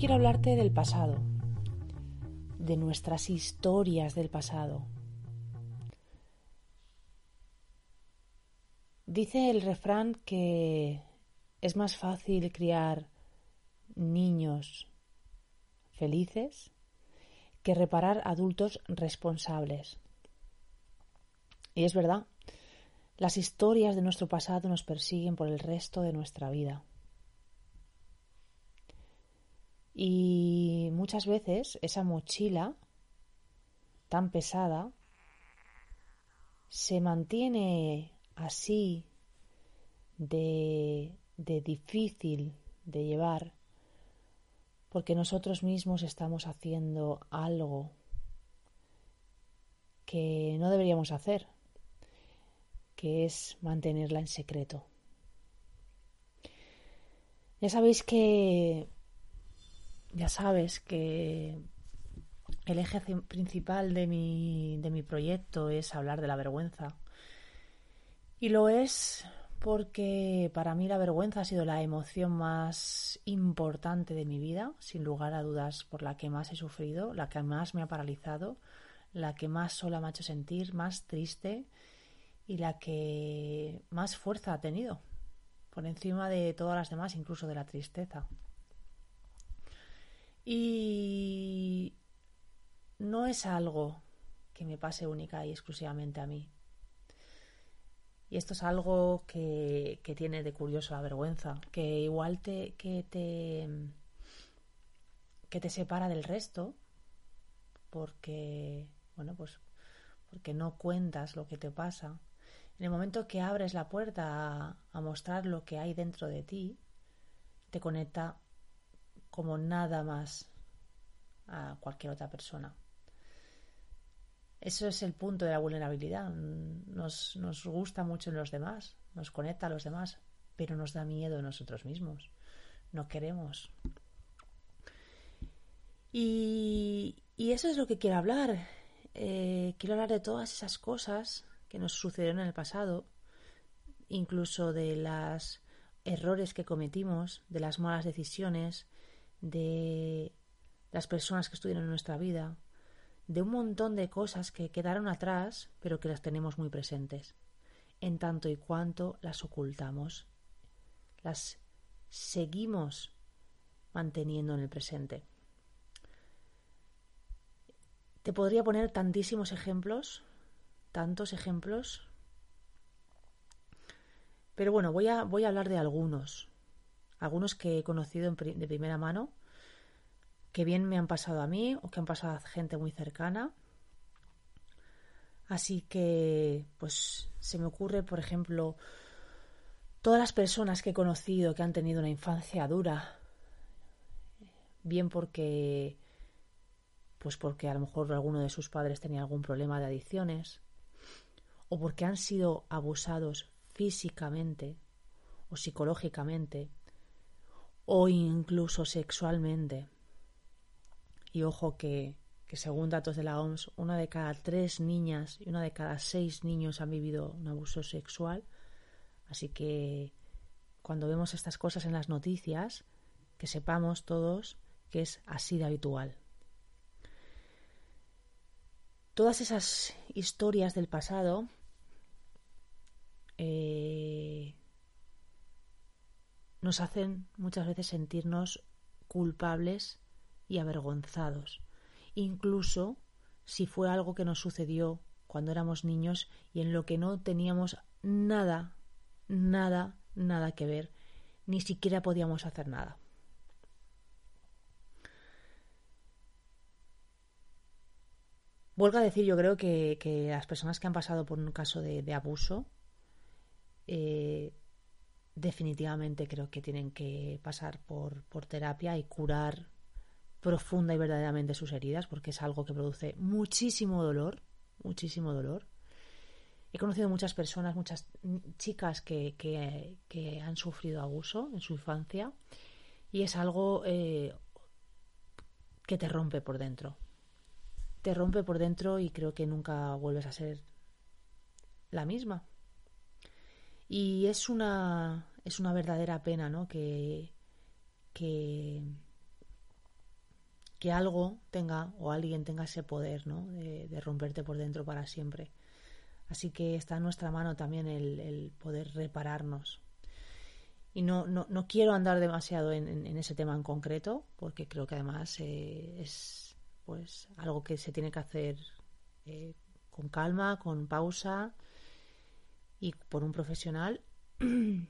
Quiero hablarte del pasado, de nuestras historias del pasado. Dice el refrán que es más fácil criar niños felices que reparar adultos responsables. Y es verdad, las historias de nuestro pasado nos persiguen por el resto de nuestra vida. Y muchas veces esa mochila tan pesada se mantiene así de, difícil de llevar porque nosotros mismos estamos haciendo algo que no deberíamos hacer, que es mantenerla en secreto. Ya sabéis que ya sabes que el eje principal de mi, de mi proyecto es hablar de la vergüenza. Y lo es porque para mí la vergüenza ha sido la emoción más importante de mi vida, sin lugar a dudas, por la que más he sufrido, la que más me ha paralizado, la que más sola me ha hecho sentir, más triste y la que más fuerza ha tenido, por encima de todas las demás, incluso de la tristeza. Y no es algo que me pase única y exclusivamente a mí. Y esto es algo que, que, tiene de curioso la vergüenza, que igual te, que te que te separa del resto, porque bueno, pues porque no cuentas lo que te pasa. En el momento que abres la puerta a, a mostrar lo que hay dentro de ti, te conecta como nada más a cualquier otra persona. Eso es el punto de la vulnerabilidad. Nos, nos gusta mucho en los demás, nos conecta a los demás, pero nos da miedo a nosotros mismos. No queremos. Y, eso es lo que quiero hablar. Eh, quiero hablar de todas esas cosas que nos sucedieron en el pasado, incluso de los errores que cometimos, de las malas decisiones, de las personas que estuvieron en nuestra vida, de un montón de cosas que quedaron atrás, pero que las tenemos muy presentes, en tanto y cuanto las ocultamos, las seguimos manteniendo en el presente. Te podría poner tantísimos ejemplos, tantos ejemplos, pero bueno, voy a, voy a hablar de algunos, algunos que he conocido de primera mano que bien me han pasado a mí o que han pasado a gente muy cercana. Así que, pues, se me ocurre, por ejemplo, todas las personas que he conocido que han tenido una infancia dura, bien porque, pues porque a lo mejor alguno de sus padres tenía algún problema de adicciones, o porque han sido abusados físicamente o psicológicamente, o incluso sexualmente y ojo que, que según datos de la OMS, una de cada tres niñas y una de cada seis niños han vivido un abuso sexual. Así que cuando vemos estas cosas en las noticias, que sepamos todos que es así de habitual. Todas esas historias del pasado eh, nos hacen muchas veces sentirnos culpables y avergonzados, incluso si fue algo que nos sucedió cuando éramos niños y en lo que no teníamos nada, nada, nada que ver. Ni siquiera podíamos hacer nada. Vuelvo a decir, yo creo que, las personas que han pasado por un caso de, abuso, eh, definitivamente creo que tienen que pasar por, por terapia y curar profunda y verdaderamente sus heridas, porque es algo que produce muchísimo dolor, muchísimo dolor. He conocido muchas personas, muchas chicas que, han sufrido abuso en su infancia y es algo eh, que te rompe por dentro te rompe por dentro y creo que nunca vuelves a ser la misma. Y es una, es una verdadera pena, ¿no? Que, que, algo tenga o alguien tenga ese poder, ¿no? De, romperte por dentro para siempre. Así que está en nuestra mano también el, poder repararnos. Y no, no, no, quiero andar demasiado en, ese tema en concreto, porque creo que además eh, es pues algo que se tiene que hacer eh, con calma, con pausa y por un profesional.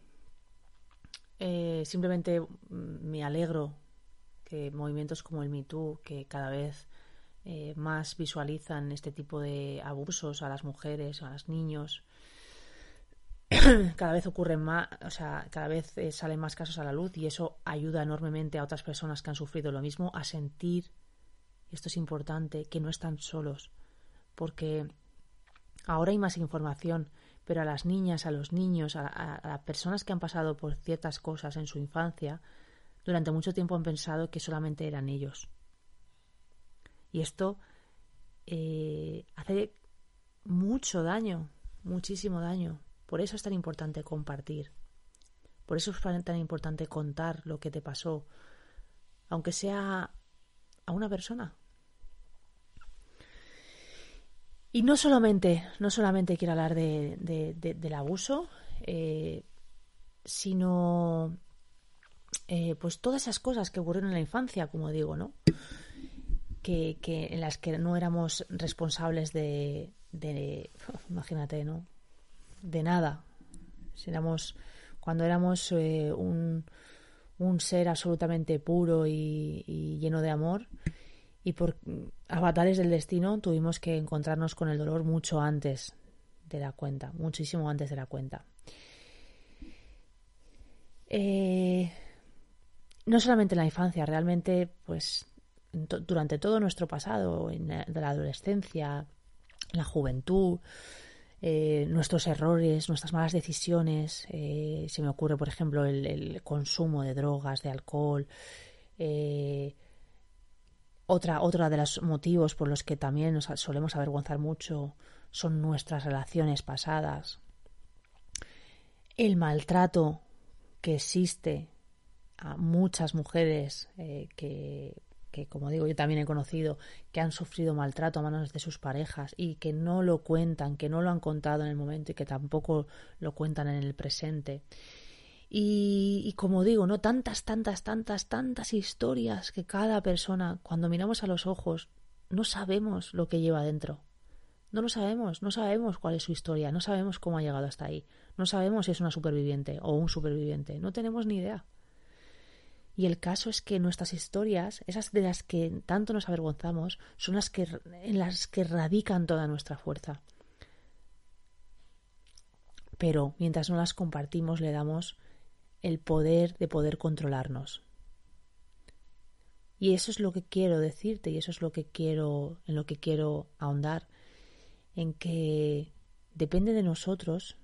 Eh, simplemente me alegro que movimientos como el MeToo, que cada vez eh, más visualizan este tipo de abusos a las mujeres, a los niños, cada vez ocurren más, o sea, cada vez salen más casos a la luz y eso ayuda enormemente a otras personas que han sufrido lo mismo a sentir y esto es importante, que no están solos, porque ahora hay más información, pero a las niñas, a los niños, a, las personas que han pasado por ciertas cosas en su infancia, durante mucho tiempo han pensado que solamente eran ellos. Y esto eh, hace mucho daño, muchísimo daño. Por eso es tan importante compartir. Por eso es tan importante contar lo que te pasó, aunque sea a una persona. Y no solamente, no solamente quiero hablar de, del abuso, eh, sino eh, pues todas esas cosas que ocurrieron en la infancia, como digo, ¿no? Que, en las que no éramos responsables de, imagínate, ¿no? De nada. Si cuando éramos eh, un, un ser absolutamente puro y lleno de amor, y por avatares del destino tuvimos que encontrarnos con el dolor mucho antes de la cuenta, muchísimo antes de la cuenta. Eh, no solamente en la infancia, realmente, pues durante todo nuestro pasado, en la, de la adolescencia, la juventud, eh, nuestros errores, nuestras malas decisiones, eh, se me ocurre, por ejemplo, el, consumo de drogas, de alcohol, otra, otra de los motivos por los que también nos solemos avergonzar mucho son nuestras relaciones pasadas. El maltrato que existe a muchas mujeres eh, que, que, como digo, yo también he conocido, que han sufrido maltrato a manos de sus parejas y que no lo cuentan, que no lo han contado en el momento y que tampoco lo cuentan en el presente. Y, como digo, ¿no? Tantas, tantas, tantas, tantas historias que cada persona, cuando miramos a los ojos, no sabemos lo que lleva dentro. No lo sabemos, no sabemos cuál es su historia, no sabemos cómo ha llegado hasta ahí, no sabemos si es una superviviente o un superviviente, no tenemos ni idea. Y el caso es que nuestras historias, esas de las que tanto nos avergonzamos, son las que en las que radican toda nuestra fuerza. Pero mientras no las compartimos, le damos el poder de poder controlarnos. Y eso es lo que quiero decirte y eso es lo que quiero en lo que quiero ahondar en que depende de nosotros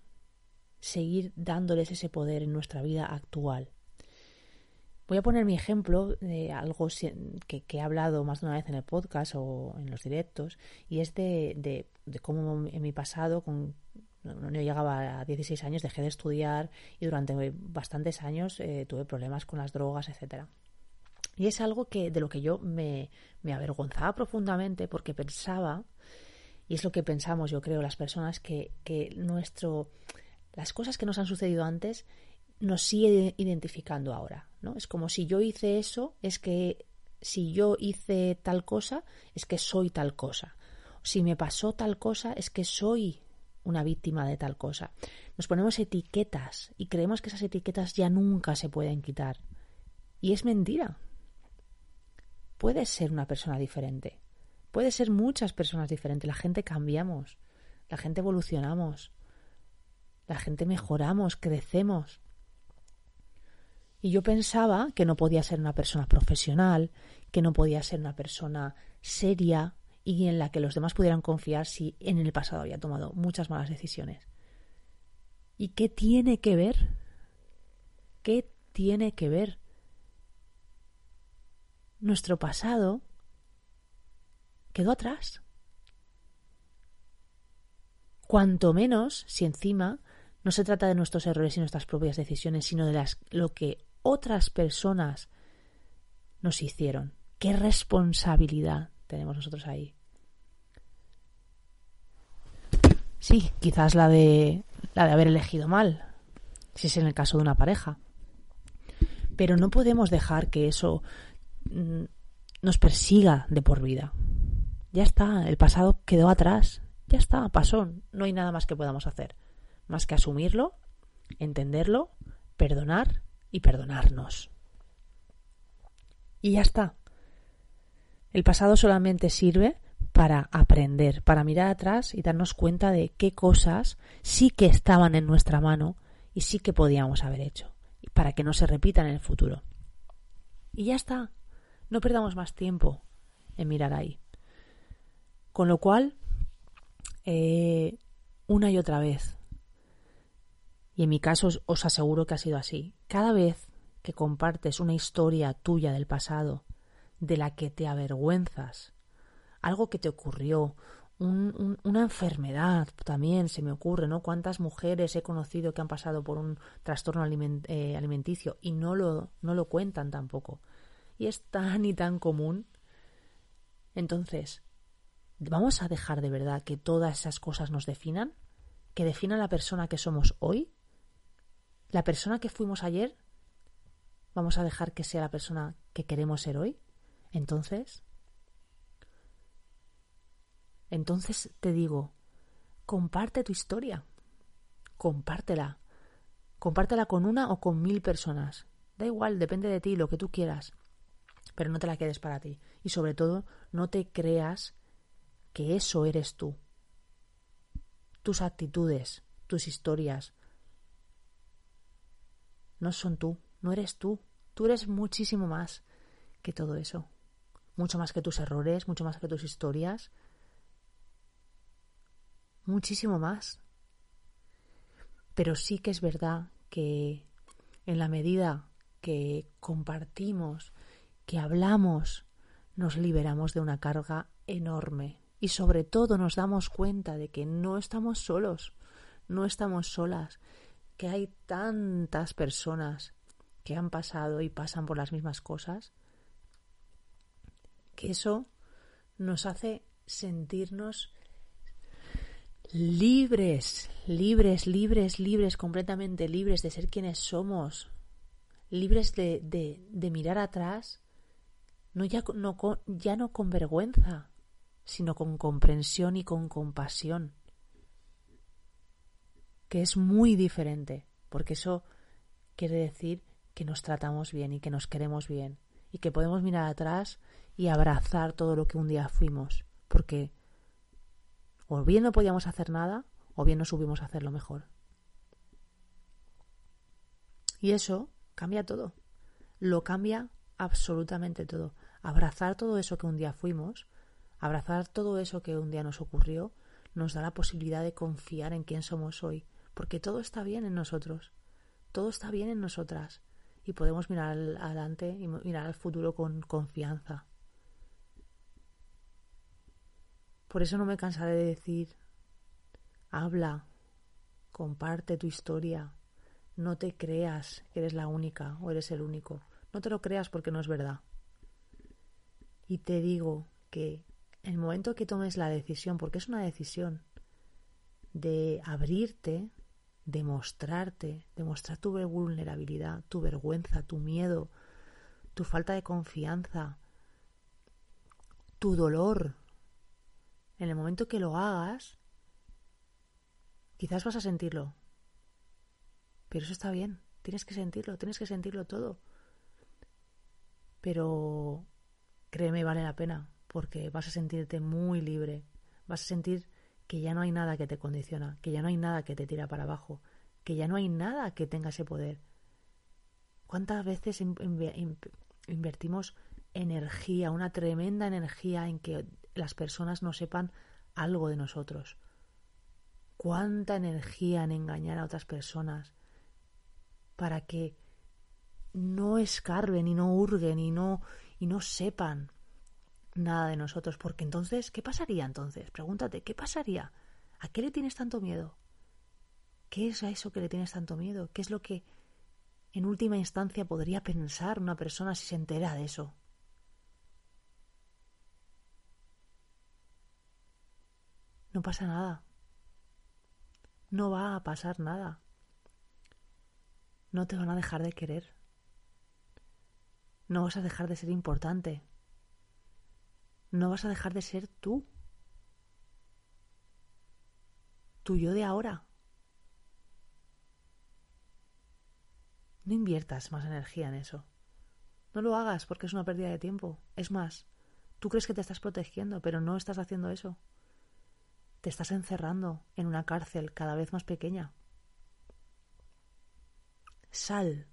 seguir dándoles ese poder en nuestra vida actual. Voy a poner mi ejemplo de algo que, he hablado más de una vez en el podcast o en los directos, y es de, de, de cómo en mi pasado, con no, llegaba a 16 años, dejé de estudiar y durante bastantes años eh, tuve problemas con las drogas, etcétera. Y es algo que de lo que yo me, me avergonzaba profundamente porque pensaba, y es lo que pensamos yo creo las personas, que, que nuestro las cosas que nos han sucedido antes nos sigue identificando ahora, ¿no? Es como si yo hice eso, es que si yo hice tal cosa, es que soy tal cosa. Si me pasó tal cosa, es que soy una víctima de tal cosa. Nos ponemos etiquetas y creemos que esas etiquetas ya nunca se pueden quitar. Y es mentira. Puedes ser una persona diferente. Puede ser muchas personas diferentes. La gente cambiamos. La gente evolucionamos. La gente mejoramos, crecemos. Y yo pensaba que no podía ser una persona profesional, que no podía ser una persona seria y en la que los demás pudieran confiar si en el pasado había tomado muchas malas decisiones. ¿Y qué tiene que ver? ¿Qué tiene que ver? Nuestro pasado quedó atrás. Cuanto menos si encima no se trata de nuestros errores y nuestras propias decisiones, sino de las, lo que otras personas nos hicieron. ¿Qué responsabilidad tenemos nosotros ahí? Sí, quizás la de la de haber elegido mal, si es en el caso de una pareja. Pero no podemos dejar que eso mm, nos persiga de por vida. Ya está, el pasado quedó atrás. Ya está, pasó. No hay nada más que podamos hacer más que asumirlo, entenderlo, perdonar y perdonarnos. Y ya está. El pasado solamente sirve para aprender, para mirar atrás y darnos cuenta de qué cosas sí que estaban en nuestra mano y sí que podíamos haber hecho, para que no se repitan en el futuro. Y ya está. No perdamos más tiempo en mirar ahí. Con lo cual, eh, una y otra vez, y en mi caso os, aseguro que ha sido así. Cada vez que compartes una historia tuya del pasado, de la que te avergüenzas, algo que te ocurrió, una enfermedad también se me ocurre, ¿no? ¿Cuántas mujeres he conocido que han pasado por un trastorno eh, alimenticio y no lo, no lo cuentan tampoco? Y es tan y tan común. Entonces, ¿vamos a dejar de verdad que todas esas cosas nos definan? ¿Que definan la persona que somos hoy? la persona que fuimos ayer, vamos a dejar que sea la persona que queremos ser hoy. Entonces, entonces te digo, comparte tu historia, compártela, compártela con una o con mil personas. Da igual, depende de ti, lo que tú quieras, pero no te la quedes para ti. Y sobre todo, no te creas que eso eres tú. Tus actitudes, tus historias, no son tú, no eres tú. Tú eres muchísimo más que todo eso. Mucho más que tus errores, mucho más que tus historias. Muchísimo más. Pero sí que es verdad que en la medida que compartimos, que hablamos, nos liberamos de una carga enorme y sobre todo nos damos cuenta de que no estamos solos, no estamos solas, que hay tantas personas que han pasado y pasan por las mismas cosas, que eso nos hace sentirnos libres, libres, libres, libres, completamente libres de ser quienes somos, libres de, de, mirar atrás, no ya, no, ya no con vergüenza, sino con comprensión y con compasión. Que es muy diferente, porque eso quiere decir que nos tratamos bien y que nos queremos bien y que podemos mirar atrás y abrazar todo lo que un día fuimos, porque o bien no podíamos hacer nada o bien no subimos a hacerlo mejor. Y eso cambia todo, lo cambia absolutamente todo. Abrazar todo eso que un día fuimos, abrazar todo eso que un día nos ocurrió, nos da la posibilidad de confiar en quién somos hoy, porque todo está bien en nosotros, todo está bien en nosotras y podemos mirar adelante y mirar al futuro con confianza. Por eso no me cansaré de decir, habla, comparte tu historia, no te creas que eres la única o eres el único, no te lo creas porque no es verdad. Y te digo que el momento que tomes la decisión, porque es una decisión, de abrirte demostrarte, demostrar tu vulnerabilidad, tu vergüenza, tu miedo, tu falta de confianza, tu dolor. En el momento que lo hagas, quizás vas a sentirlo, Pero eso está bien, tienes que sentirlo, tienes que sentirlo todo. Pero créeme, vale la pena, porque vas a sentirte muy libre, vas a sentir que ya no hay nada que te condiciona, que ya no hay nada que te tira para abajo, que ya no hay nada que tenga ese poder. ¿Cuántas veces invertimos energía, una tremenda energía en que las personas no sepan algo de nosotros? ¿Cuánta energía en engañar a otras personas para que no escarben y no hurguen y no, y no sepan nada de nosotros? Porque entonces, ¿qué pasaría entonces? Pregúntate, ¿qué pasaría? ¿A qué le tienes tanto miedo? ¿Qué es a eso que le tienes tanto miedo? ¿Qué es lo que en última instancia podría pensar una persona si se entera de eso? No pasa nada. No va a pasar nada. No te van a dejar de querer. No vas a dejar de ser importante. No vas a dejar de ser tú. Tu yo de ahora. No inviertas más energía en eso. No lo hagas porque es una pérdida de tiempo. Es más, tú crees que te estás protegiendo, pero no estás haciendo eso. Te estás encerrando en una cárcel cada vez más pequeña. Sal,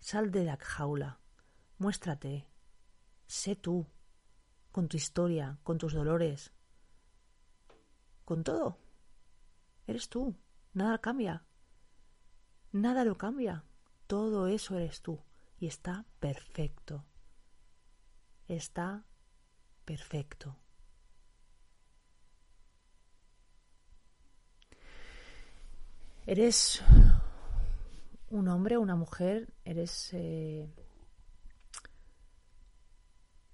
sal de la jaula, muéstrate, sé tú, con tu historia, con tus dolores, con todo. Eres tú, nada cambia, nada lo cambia. Todo eso eres tú y está perfecto. Está perfecto. Eres un hombre una mujer, eres eh,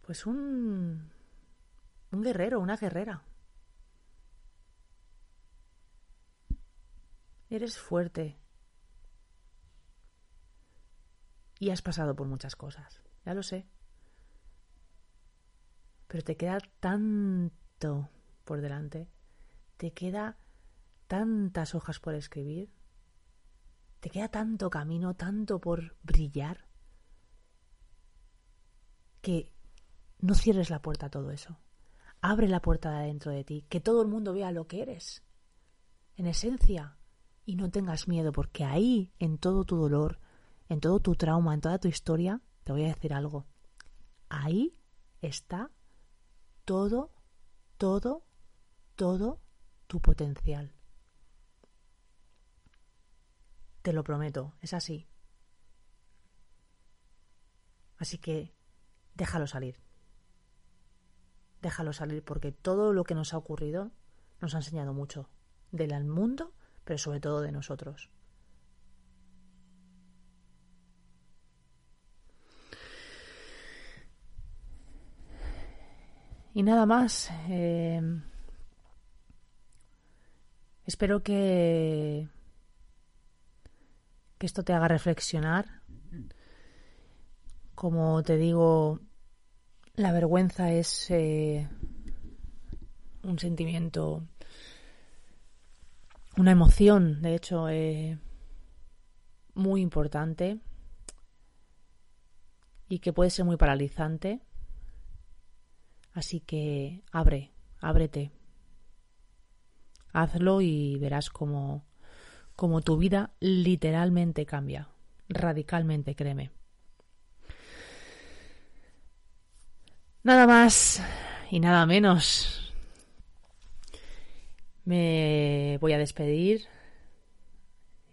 pues un, un guerrero, una guerrera. Eres fuerte, y has pasado por muchas cosas, ya lo sé. Pero te queda tanto por delante, te queda tantas hojas por escribir, te queda tanto camino, tanto por brillar, que no cierres la puerta a todo eso. Abre la puerta de adentro de ti, que todo el mundo vea lo que eres, en esencia, y no tengas miedo, porque ahí, en todo tu dolor, en todo tu trauma, en toda tu historia, te voy a decir algo. Ahí está todo, todo, todo tu potencial. Te lo prometo, es así. Así que déjalo salir. Déjalo salir porque todo lo que nos ha ocurrido nos ha enseñado mucho del mundo, pero sobre todo de nosotros. Y nada más. Eh, espero que, que esto te haga reflexionar. Como te digo, la vergüenza es eh, un sentimiento, una emoción, de hecho, eh, muy importante y que puede ser muy paralizante Así que abre, ábrete. Hazlo y verás cómo, cómo tu vida literalmente cambia, radicalmente, créeme. Nada más y nada menos. Me voy a despedir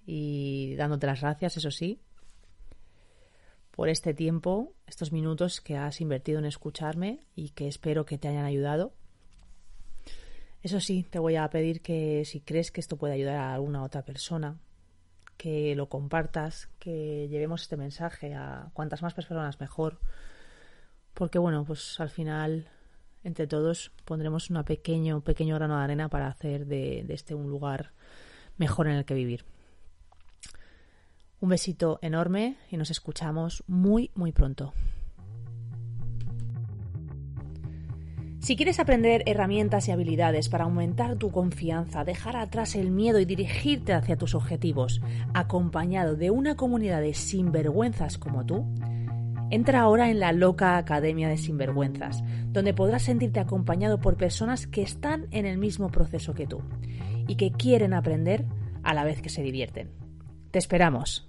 y dándote las gracias, eso sí, por este tiempo, estos minutos que has invertido en escucharme y que espero que te hayan ayudado. Eso sí, te voy a pedir que si crees que esto puede ayudar a alguna otra persona, que lo compartas, que llevemos este mensaje a cuantas más personas mejor, porque bueno, pues al final entre todos pondremos un pequeño, pequeño grano de arena para hacer de este un lugar mejor en el que vivir. Un besito enorme y nos escuchamos muy, muy pronto. Si quieres aprender herramientas y habilidades para aumentar tu confianza, dejar atrás el miedo y dirigirte hacia tus objetivos, acompañado de una comunidad de sinvergüenzas como tú, entra ahora en la loca Academia de Sinvergüenzas, donde podrás sentirte acompañado por personas que están en el mismo proceso que tú y que quieren aprender a la vez que se divierten. Te esperamos.